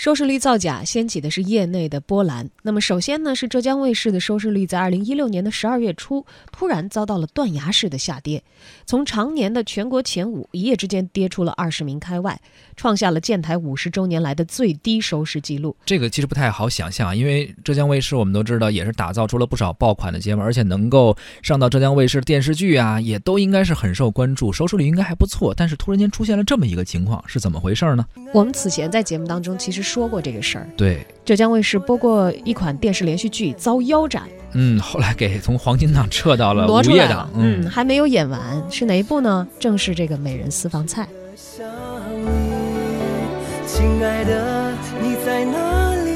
收视率造假掀起的是业内的波澜。那么，首先呢，是浙江卫视的收视率在二零一六年的十二月初突然遭到了断崖式的下跌，从常年的全国前五一夜之间跌出了二十名开外，创下了建台五十周年来的最低收视记录。这个其实不太好想象，因为浙江卫视我们都知道也是打造出了不少爆款的节目，而且能够上到浙江卫视电视剧啊，也都应该是很受关注，收视率应该还不错。但是突然间出现了这么一个情况，是怎么回事呢？我们此前在节目当中其实。说过这个事儿，对，浙江卫视播过一款电视连续剧遭腰斩，嗯，后来给从黄金档撤到了午夜档，嗯，还没有演完，是哪一部呢？正是这个《美人私房菜》。亲爱的，你在哪里？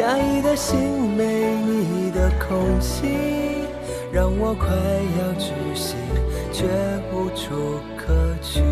压抑的心没你的空气，让我快要窒息，却无处可去。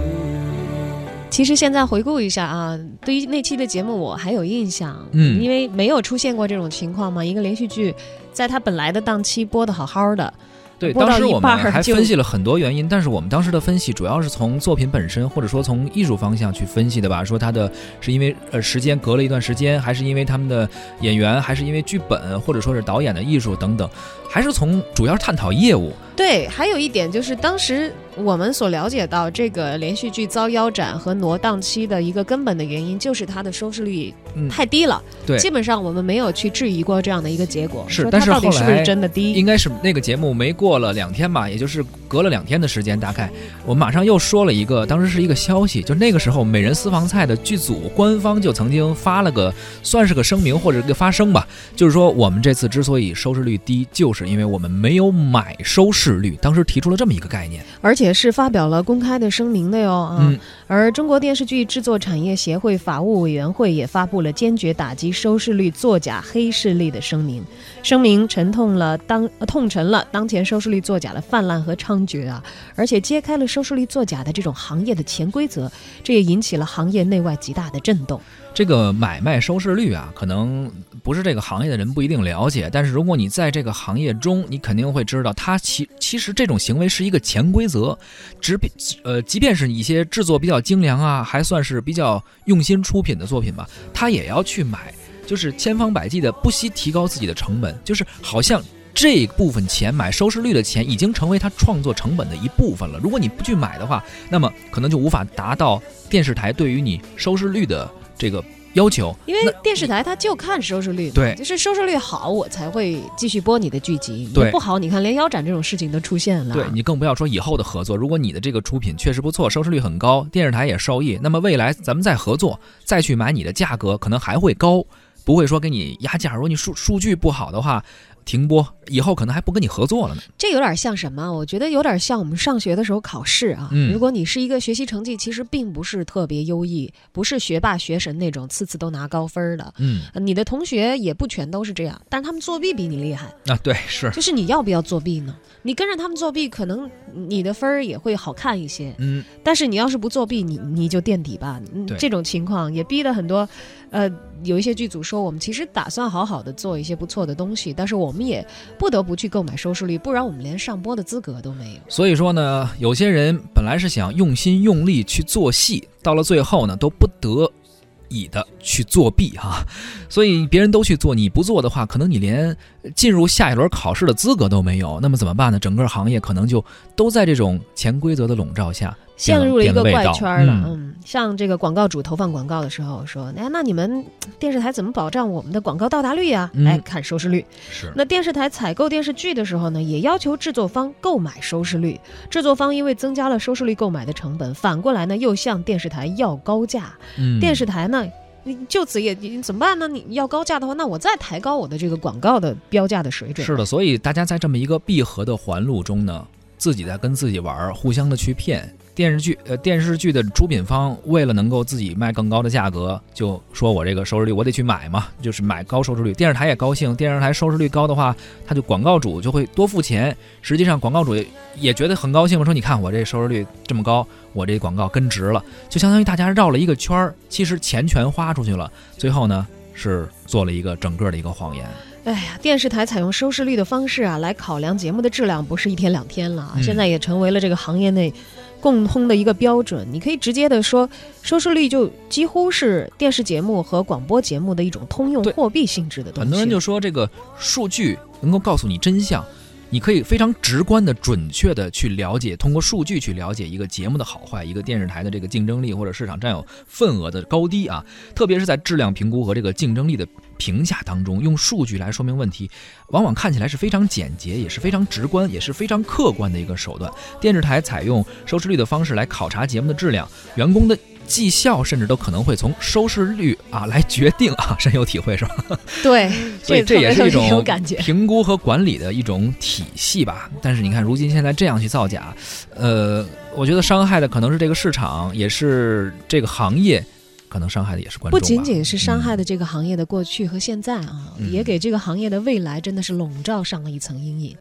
其实现在回顾一下啊，对于那期的节目我还有印象，嗯，因为没有出现过这种情况嘛。一个连续剧，在它本来的档期播的好好的。对，当时我们还分析了很多原因，但是我们当时的分析主要是从作品本身，或者说从艺术方向去分析的吧。说它的是因为呃时间隔了一段时间，还是因为他们的演员，还是因为剧本，或者说是导演的艺术等等，还是从主要是探讨业务。对，还有一点就是当时我们所了解到这个连续剧遭腰斩和挪档期的一个根本的原因，就是它的收视率太低了。对，基本上我们没有去质疑过这样的一个结果。是，但是后来是不是真的低？应该是那个节目没过了两天吧，也就是隔了两天的时间，大概我们马上又说了一个，当时是一个消息，就那个时候《美人私房菜》的剧组官方就曾经发了个算是个声明或者一个发声吧，就是说我们这次之所以收视率低，就是因为我们没有买收视。率当时提出了这么一个概念，而且是发表了公开的声明的哟啊。而中国电视剧制作产业协会法务委员会也发布了坚决打击收视率作假黑势力的声明，声明沉痛了当痛陈了当前收视率作假的泛滥和猖獗啊，而且揭开了收视率作假的这种行业的潜规则，这也引起了行业内外极大的震动。这个买卖收视率啊，可能不是这个行业的人不一定了解，但是如果你在这个行业中，你肯定会知道，它其其实这种行为是一个潜规则，只比呃，即便是一些制作比较精良啊，还算是比较用心出品的作品吧，他也要去买，就是千方百计的不惜提高自己的成本，就是好像这部分钱买收视率的钱已经成为他创作成本的一部分了。如果你不去买的话，那么可能就无法达到电视台对于你收视率的。这个要求，因为电视台它就看收视率，对，就是收视率好，我才会继续播你的剧集。对，不好，你看连腰斩这种事情都出现了。对你更不要说以后的合作。如果你的这个出品确实不错，收视率很高，电视台也受益，那么未来咱们再合作，再去买你的价格可能还会高，不会说给你压价。如果你数数据不好的话。停播以后可能还不跟你合作了呢。这有点像什么？我觉得有点像我们上学的时候考试啊。如果你是一个学习成绩其实并不是特别优异，不是学霸学神那种，次次都拿高分的。嗯，你的同学也不全都是这样，但是他们作弊比你厉害啊。对，是。就是你要不要作弊呢？你跟着他们作弊，可能你的分儿也会好看一些。嗯。但是你要是不作弊，你你就垫底吧。这种情况也逼得很多，呃，有一些剧组说我们其实打算好好的做一些不错的东西，但是我。们也不得不去购买收视率，不然我们连上播的资格都没有。所以说呢，有些人本来是想用心用力去做戏，到了最后呢，都不得已的去作弊哈。所以别人都去做，你不做的话，可能你连进入下一轮考试的资格都没有。那么怎么办呢？整个行业可能就都在这种潜规则的笼罩下。陷入了一个怪圈了，嗯，像这个广告主投放广告的时候说，哎，那你们电视台怎么保障我们的广告到达率呀？哎，看收视率。是。那电视台采购电视剧的时候呢，也要求制作方购买收视率。制作方因为增加了收视率购买的成本，反过来呢又向电视台要高价。嗯。电视台呢，你就此也你怎么办呢？你要高价的话，那我再抬高我的这个广告的标价的水准。是的，所以大家在这么一个闭合的环路中呢，自己在跟自己玩，互相的去骗。电视剧，呃，电视剧的出品方为了能够自己卖更高的价格，就说我这个收视率我得去买嘛，就是买高收视率。电视台也高兴，电视台收视率高的话，他就广告主就会多付钱。实际上广告主也觉得很高兴，说你看我这收视率这么高，我这广告跟值了，就相当于大家绕了一个圈儿，其实钱全花出去了，最后呢是做了一个整个的一个谎言。哎呀，电视台采用收视率的方式啊来考量节目的质量，不是一天两天了啊，现在也成为了这个行业内。共通的一个标准。你可以直接的说，收视率就几乎是电视节目和广播节目的一种通用货币性质的东西。很多人就说这个数据能够告诉你真相。你可以非常直观的、准确的去了解，通过数据去了解一个节目的好坏，一个电视台的这个竞争力或者市场占有份额的高低啊。特别是在质量评估和这个竞争力的评价当中，用数据来说明问题，往往看起来是非常简洁，也是非常直观，也是非常客观的一个手段。电视台采用收视率的方式来考察节目的质量，员工的。绩效甚至都可能会从收视率啊来决定啊，深有体会是吧？对，所以这也是一种评估和管理的一种体系吧。但是你看，如今现在这样去造假，呃，我觉得伤害的可能是这个市场，也是这个行业，可能伤害的也是观众。不仅仅是伤害的这个行业的过去和现在啊，也给这个行业的未来真的是笼罩上了一层阴影。